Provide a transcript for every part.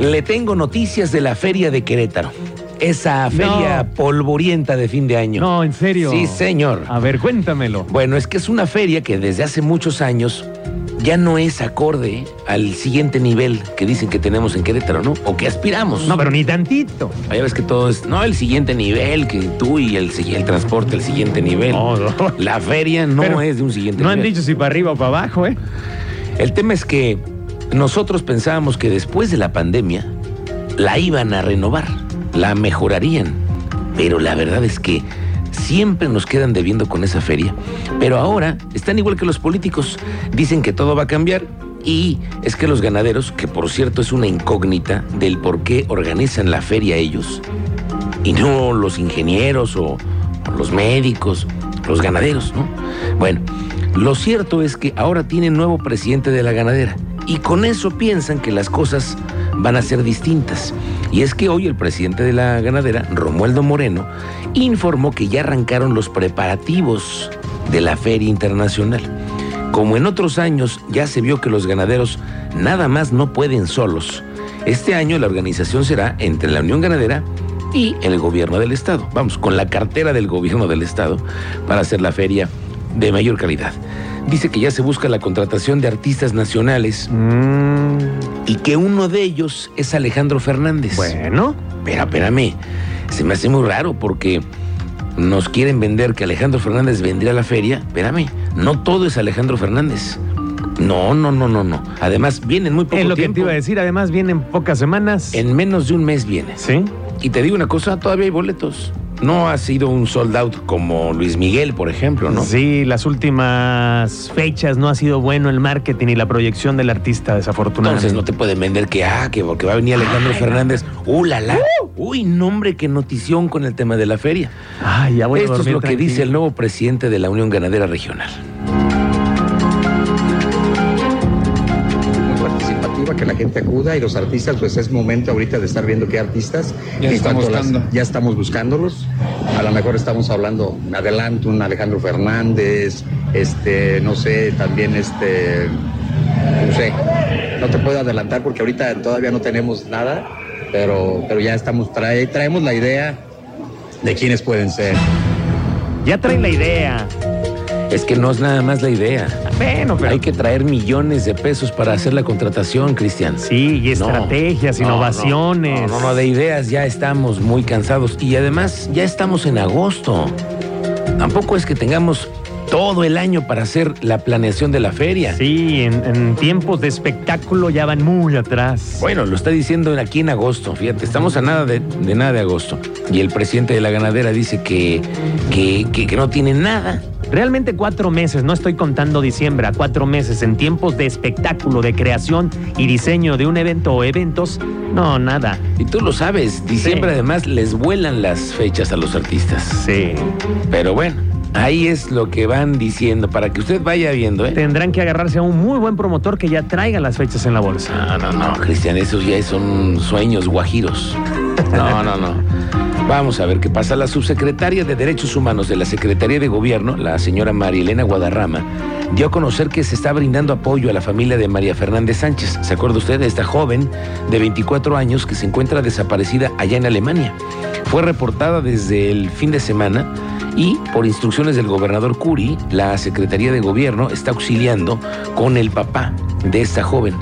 Le tengo noticias de la feria de Querétaro. Esa feria polvorienta de fin de año. No, en serio. Sí, señor. A ver, cuéntamelo. Bueno, es que es una feria que desde hace muchos años ya no es acorde al siguiente nivel que dicen que tenemos en Querétaro, ¿no? O que aspiramos. No, pero ni tantito. Ya ves que todo es, no, el siguiente nivel, que tú y el, el transporte, el siguiente nivel. No, no. La feria no Pero es de un siguiente No nivel. han dicho si para arriba o para abajo, ¿eh? El tema es que nosotros pensábamos que después de la pandemia la iban a renovar, la mejorarían, pero la verdad es que siempre nos quedan debiendo con esa feria. Pero ahora están igual que los políticos, dicen que todo va a cambiar y es que los ganaderos, que por cierto es una incógnita del por qué organizan la feria ellos, y no los ingenieros o, los médicos, los ganaderos, ¿no? Bueno, lo cierto es que ahora tienen nuevo presidente de la ganadera y con eso piensan que las cosas van a ser distintas. Y es que hoy el presidente de la ganadera, Romualdo Moreno, informó que ya arrancaron los preparativos de la feria internacional. Como en otros años ya se vio que los ganaderos nada más no pueden solos, este año la organización será entre la Unión Ganadera y el gobierno del estado. Vamos, con la cartera del gobierno del estado para hacer la feria de mayor calidad. Dice que ya se busca la contratación de artistas nacionales Mm, y que uno de ellos es Alejandro Fernández. bueno. Pero espérame, se me hace muy raro porque nos quieren vender que Alejandro Fernández vendría a la feria. Espérame, no todo es Alejandro Fernández. No, no, no, no, no. Además, viene en muy poco Es lo que tiempo. te iba a decir. Además, vienen pocas semanas. En menos de un mes vienes. ¿Sí? Y te digo una cosa, todavía hay boletos. No ha sido un sold out como Luis Miguel, por ejemplo, ¿no? Sí, las últimas fechas no ha sido bueno el marketing y la proyección del artista, desafortunadamente. Entonces no te pueden vender que, ah, que porque va a venir Alejandro Fernández. ¡Uh, la, la! Uy, nombre, qué notición con el tema de la feria. Ay, ya voy a Esto es lo que dice el nuevo presidente de la Unión Ganadera Regional. Que la gente acuda y los artistas, pues es momento ahorita de estar viendo qué artistas. Ya En está cuanto a las- buscando. ya estamos buscándolos. A lo mejor estamos hablando, me adelanto, un Alejandro Fernández, este, no sé, también este, no sé, no te puedo adelantar porque ahorita todavía no tenemos nada, pero, pero ya estamos, trae, traemos la idea de quiénes pueden ser. Ya traen la idea. Es que no es nada más la idea. Bueno, pero. Hay que traer millones de pesos para hacer la contratación, Cristian. Sí, y estrategias, no, innovaciones. No, no, no, de ideas ya estamos muy cansados. Y además ya estamos en agosto. Tampoco es que tengamos todo el año para hacer la planeación de la feria. Sí, en, en tiempos de espectáculo ya van muy atrás. Bueno, lo está diciendo aquí en agosto, fíjate, estamos a nada de, de nada de agosto. Y el presidente de la ganadera dice que, que, que- que no tiene nada. Realmente cuatro meses, no estoy contando diciembre, a cuatro meses en tiempos de espectáculo, de creación y diseño de un evento o eventos, no, nada. Y tú lo sabes, diciembre Sí. además les vuelan las fechas a los artistas. Sí. Pero bueno, ahí es lo que van diciendo para que usted vaya viendo, ¿eh? Tendrán que agarrarse a un muy buen promotor que ya traiga las fechas en la bolsa. No, no, no, Cristian, esos ya son sueños guajiros. No, no, no. Vamos a ver qué pasa. La subsecretaria de Derechos Humanos de la Secretaría de Gobierno, la señora María Elena Guadarrama, dio a conocer que se está brindando apoyo a la familia de María Fernández Sánchez. ¿Se acuerda usted de esta joven de 24 años que se encuentra desaparecida allá en Alemania? Fue reportada desde el fin de semana y por instrucciones del gobernador Curi, la Secretaría de Gobierno está auxiliando con el papá de esta joven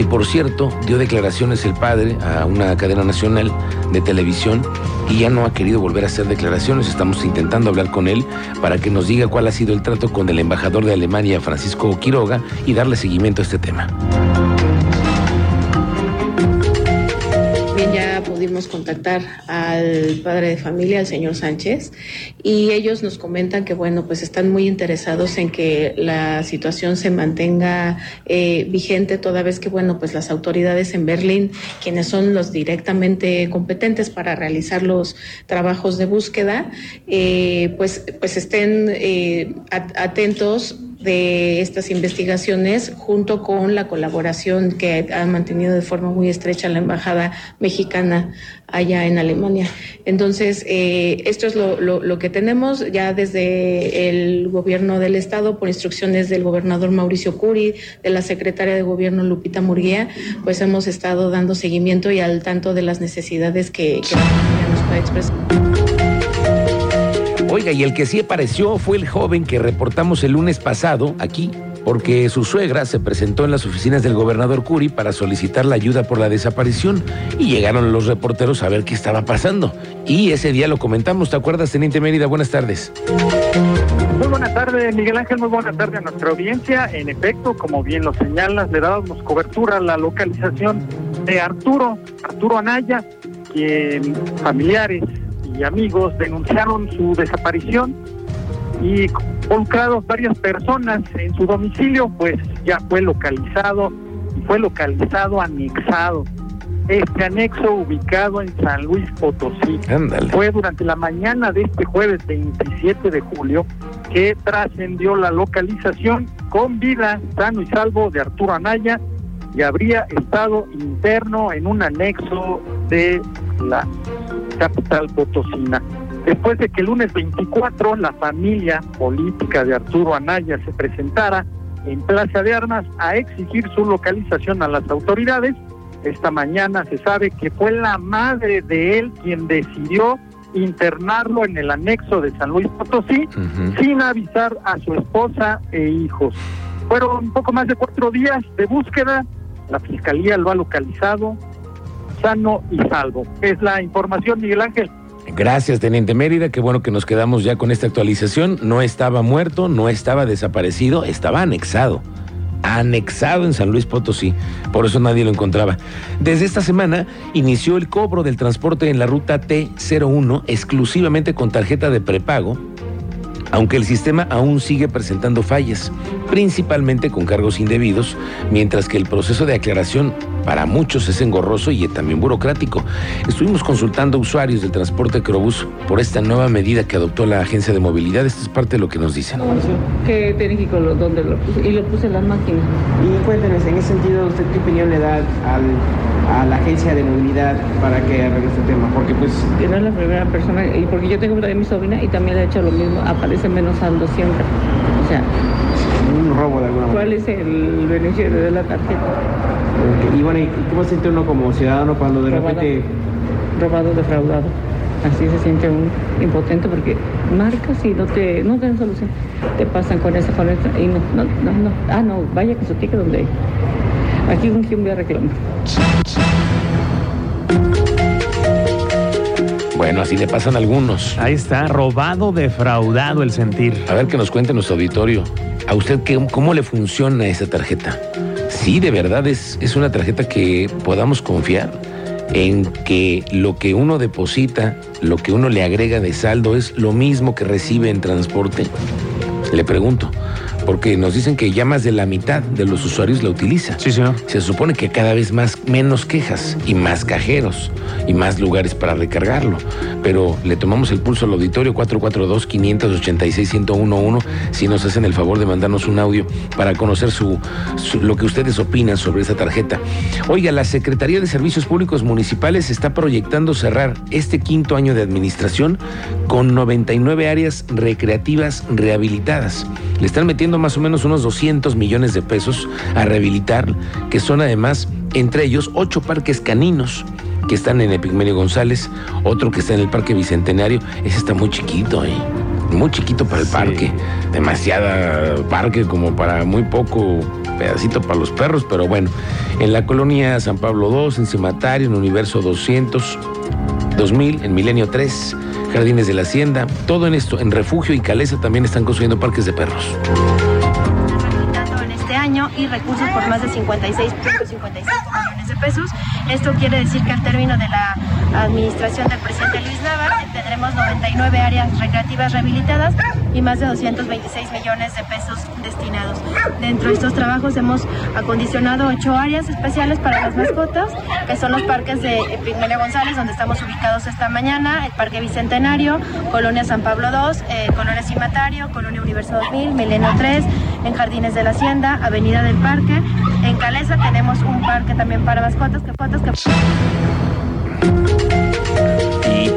que por cierto dio declaraciones el padre a una cadena nacional de televisión y ya no ha querido volver a hacer declaraciones. Estamos intentando hablar con él para que nos diga cuál ha sido el trato con el embajador de Alemania, Francisco Quiroga, y darle seguimiento a este tema. Bien, ya pudimos contactar al padre de familia, al señor Sánchez, y ellos nos comentan que, bueno, pues están muy interesados en que la situación se mantenga eh, vigente, toda vez que, bueno, pues las autoridades en Berlín, quienes son los directamente competentes para realizar los trabajos de búsqueda, eh, pues, pues estén eh, at- atentos de estas investigaciones junto con la colaboración que ha mantenido de forma muy estrecha la Embajada Mexicana allá en Alemania. Entonces, eh, esto es lo, lo, que tenemos ya desde el gobierno del Estado, por instrucciones del gobernador Mauricio Curi, de la secretaria de gobierno Lupita Murguía, pues hemos estado dando seguimiento y al tanto de las necesidades que, que la nos puede expresar. Oiga, y el que sí apareció fue el joven que reportamos el lunes pasado aquí, porque su suegra se presentó en las oficinas del gobernador Curi para solicitar la ayuda por la desaparición y llegaron los reporteros a ver qué estaba pasando. Y ese día lo comentamos, ¿te acuerdas, Teniente Mérida? Buenas tardes. Muy buenas tardes, Miguel Ángel, muy buenas tardes a nuestra audiencia. En efecto, como bien lo señalas, le dábamos cobertura a la localización de Arturo, Arturo Anaya, quien familiares y amigos denunciaron su desaparición y involucrados varias personas en su domicilio, pues ya fue localizado y fue localizado anexado. Este anexo ubicado en San Luis Potosí. Fue durante la mañana de este jueves 27 de julio que trascendió la localización con vida sano y salvo de Arturo Anaya y habría estado interno en un anexo de la capital potosina. Después de que el lunes 24 la familia política de Arturo Anaya se presentara en Plaza de Armas a exigir su localización a las autoridades, esta mañana se sabe que fue la madre de él quien decidió internarlo en el anexo de San Luis Potosí sin avisar a su esposa e hijos. Fueron un poco más de cuatro días de búsqueda, la fiscalía lo ha localizado, sano y salvo. Es la información, Miguel Ángel. Gracias, Teniente Mérida. Qué bueno que nos quedamos ya con esta actualización. No estaba muerto, no estaba desaparecido, estaba anexado. Anexado en San Luis Potosí. Por eso nadie lo encontraba. Desde esta semana inició el cobro del transporte en la ruta T01 exclusivamente con tarjeta de prepago aunque el sistema aún sigue presentando fallas, principalmente con cargos indebidos, mientras que el proceso de aclaración para muchos es engorroso y también burocrático. Estuvimos consultando usuarios del transporte Crobús por esta nueva medida que adoptó la Agencia de Movilidad. Esto es parte de lo que nos dicen. ¿Qué técnico dónde lo puse? Y lo puse en las máquinas. Y cuéntenos, en ese sentido, ¿usted qué opinión le da a la Agencia de Movilidad para que arregle este tema? Porque pues... Que no es la primera persona, y porque yo tengo también mi sobrina y también le ha hecho lo mismo, aparece menos saldo siempre. O sea... Un robo de alguna manera. ¿Cuál es el beneficio de la tarjeta? Y bueno, ¿y cómo se siente uno como ciudadano cuando de repente... Robado, defraudado. Así se siente un impotente porque marcas y no te no dan solución. Te pasan con esa, con esta y no, no, no, no. Ah, no, vaya que su ticket donde... Aquí un quien voy a reclamar. Bueno, así le pasan algunos. Ahí está, robado, defraudado el sentir. A ver que nos cuente nuestro auditorio. ¿A usted qué, cómo le funciona esa tarjeta? Sí, de verdad es, es una tarjeta que podamos confiar en que lo que uno deposita, lo que uno le agrega de saldo es lo mismo que recibe en transporte. Le pregunto, porque nos dicen que ya más de la mitad de los usuarios la utiliza. Sí, señor. Se supone que cada vez más menos quejas y más cajeros y más lugares para recargarlo. Pero le tomamos el pulso al auditorio 442-586-1011 si nos hacen el favor de mandarnos un audio para conocer su, lo que ustedes opinan sobre esa tarjeta. Oiga, la Secretaría de Servicios Públicos Municipales está proyectando cerrar este quinto año de administración con 99 áreas recreativas rehabilitadas. Le están metiendo más o menos unos 200 millones de pesos a rehabilitar, que son además, entre ellos, ocho parques caninos que están en Epigmenio González, otro que está en el Parque Bicentenario, ese está muy chiquito, ¿eh? muy chiquito para el parque, demasiada parque como para muy poco pedacito para los perros, pero bueno, en la colonia San Pablo II, en Cematario, en Universo 200, 2000, en Milenio 3, Jardines de la Hacienda, todo en esto, en Refugio y Caleza también están construyendo parques de perros este año y recursos por más de 56.55 millones de pesos. Esto quiere decir que al término de la administración del presidente Luis Nava tendremos 99 áreas recreativas rehabilitadas y más de 226 millones de pesos destinados. Dentro de estos trabajos hemos acondicionado ocho áreas especiales para las mascotas, que son los parques de Pigmelia González, donde estamos ubicados esta mañana, el Parque Bicentenario, Colonia San Pablo II, eh, Colonia Cimatario, Colonia Universo 2000, Milenio 3, en Jardines de la Hacienda, Avenida del Parque. En Calesa tenemos un parque también para mascotas que que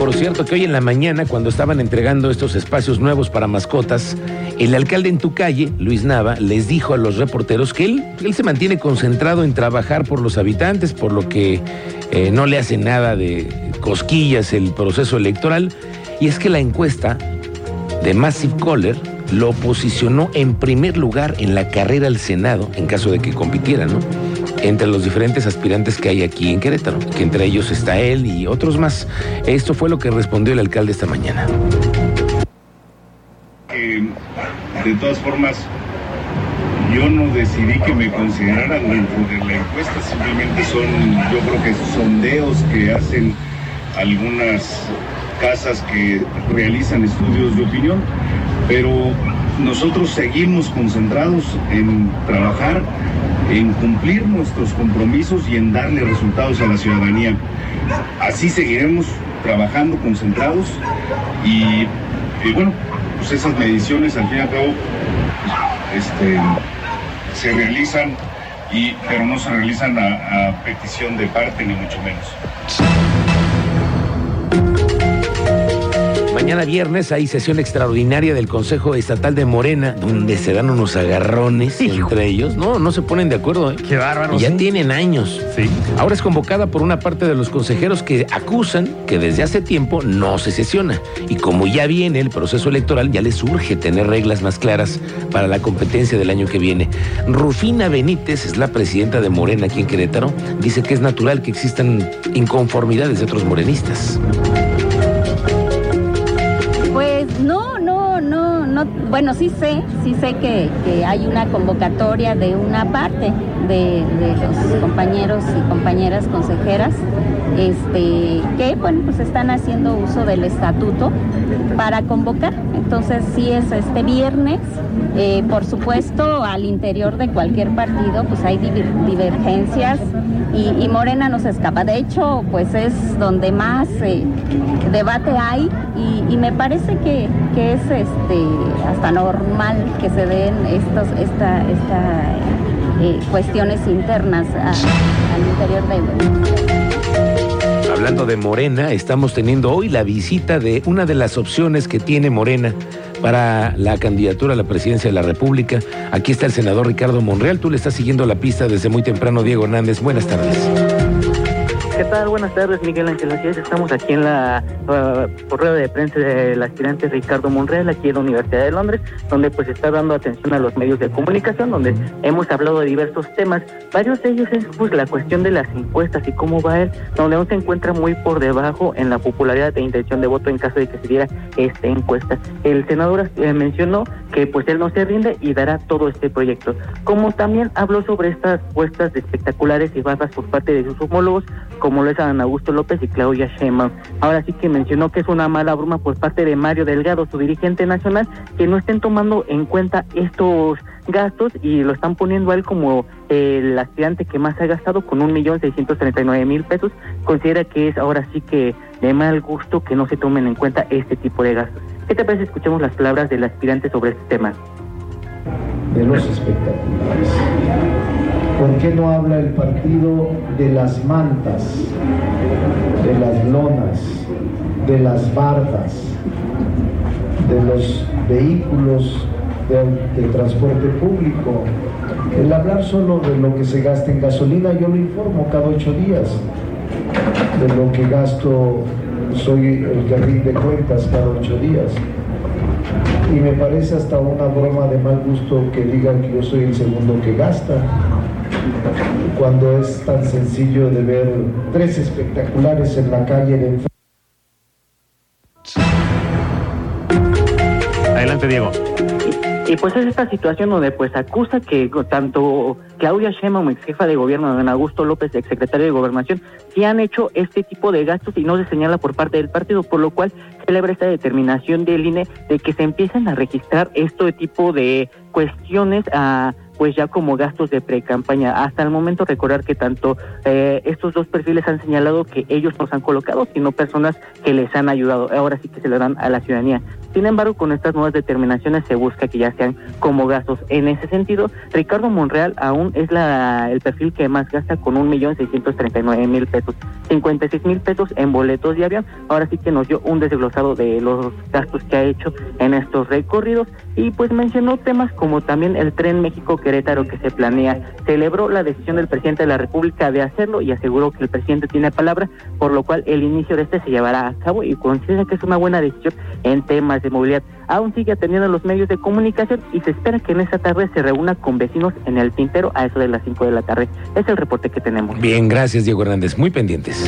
por cierto que hoy en la mañana, cuando estaban entregando estos espacios nuevos para mascotas, el alcalde en tu calle, Luis Nava, les dijo a los reporteros que él, él se mantiene concentrado en trabajar por los habitantes, por lo que eh, no le hace nada de cosquillas el proceso electoral. Y es que la encuesta de Massive Caller lo posicionó en primer lugar en la carrera al Senado, en caso de que compitiera, ¿no? Entre los diferentes aspirantes que hay aquí en Querétaro, que entre ellos está él y otros más. Esto fue lo que respondió el alcalde esta mañana. De todas formas, yo no decidí que me consideraran dentro de la encuesta, simplemente son, yo creo que sondeos que hacen algunas casas que realizan estudios de opinión, pero nosotros seguimos concentrados en trabajar, en cumplir nuestros compromisos y en darle resultados a la ciudadanía. Así seguiremos trabajando concentrados y, bueno, pues esas mediciones al fin y al cabo este, se realizan, y, pero no se realizan a petición de parte ni mucho menos. Mañana viernes hay sesión extraordinaria del Consejo Estatal de Morena, donde se dan unos agarrones entre ellos. No, no se ponen de acuerdo. ¿eh? Qué bárbaro. Y ya sí. tienen años. Sí. Ahora es convocada por una parte de los consejeros que acusan que desde hace tiempo no se sesiona. Y como ya viene el proceso electoral, ya les urge tener reglas más claras para la competencia del año que viene. Rufina Benítez es la presidenta de Morena aquí en Querétaro. Dice que es natural que existan inconformidades de otros morenistas. No, no. Bueno, sí sé, sí sé que, que hay una convocatoria de una parte de, de los compañeros y compañeras consejeras, este, que bueno, pues están haciendo uso del estatuto para convocar. Entonces sí es este viernes. Eh, por supuesto, al interior de cualquier partido, pues hay diver- divergencias y, Morena no se escapa. De hecho, pues es donde más eh, debate hay y, me parece que, que es este hasta normal que se den estos esta, esta eh, cuestiones internas al interior de Hablando de Morena, estamos teniendo hoy la visita de una de las opciones que tiene Morena para la candidatura a la presidencia de la República. Aquí está el senador Ricardo Monreal. Tú le estás siguiendo la pista desde muy temprano, Diego Hernández. Buenas tardes. ¿Qué tal? Buenas tardes, Miguel Ángel. Así es, estamos aquí en la uh, de prensa del aspirante Ricardo Monreal, aquí en la Universidad de Londres, donde pues está dando atención a los medios de comunicación, donde hemos hablado de diversos temas. Varios de ellos es pues la cuestión de las encuestas y cómo va él, donde aún se encuentra muy por debajo en la popularidad e intención de voto en caso de que se diera esta encuesta. El senador eh, mencionó que pues él no se rinde y dará todo este proyecto. Como también habló sobre estas puestas de espectaculares y bajas por parte de sus homólogos, como lo es Ana Augusto López y Claudia Sheinbaum. Ahora sí que mencionó que es una mala broma por parte de Mario Delgado, su dirigente nacional, que no estén tomando en cuenta estos gastos y lo están poniendo a él como el aspirante que más ha gastado con un millón seiscientos treinta y nueve mil pesos. Considera que es ahora sí que de mal gusto que no se tomen en cuenta este tipo de gastos. ¿Qué te parece? Escuchemos las palabras del aspirante sobre este tema. De los espectaculares. ¿Por qué no habla el partido de las mantas, de las lonas, de las bardas, de los vehículos de, de transporte público? El hablar solo de lo que se gasta en gasolina, yo lo informo cada ocho días. De lo que gasto, soy el que rinde cuentas cada ocho días y me parece hasta una broma de mal gusto que digan que yo soy el segundo que gasta, cuando es tan sencillo de ver tres espectaculares en la calle de. Adelante, Diego. Y pues es esta situación donde pues acusa que tanto Claudia Sheinbaum, ex jefa de gobierno, don Augusto López, ex secretario de Gobernación, sí han hecho este tipo de gastos y no se señala por parte del partido, por lo cual celebra esta determinación del INE de que se empiecen a registrar este tipo de cuestiones a pues ya como gastos de pre-campaña. Hasta el momento recordar que tanto eh, estos dos perfiles han señalado que ellos nos han colocado, sino personas que les han ayudado. Ahora sí que se le dan a la ciudadanía. Sin embargo, con estas nuevas determinaciones se busca que ya sean como gastos. En ese sentido, Ricardo Monreal aún es la, el perfil que más gasta con un millón seiscientos treinta y nueve mil pesos, cincuenta y seis mil pesos en boletos avión. Ahora sí que nos dio un desglosado de los gastos que ha hecho en estos recorridos y pues mencionó temas como también el tren México Querétaro que se planea. Celebró la decisión del presidente de la República de hacerlo y aseguró que el presidente tiene palabra, por lo cual el inicio de este se llevará a cabo y considera que es una buena decisión en temas de movilidad. Aún sigue atendiendo los medios de comunicación y se espera que en esta tarde se reúna con vecinos en el Tintero a eso de las 5 de la tarde. Es el reporte que tenemos. Bien, gracias Diego Hernández. Muy pendientes.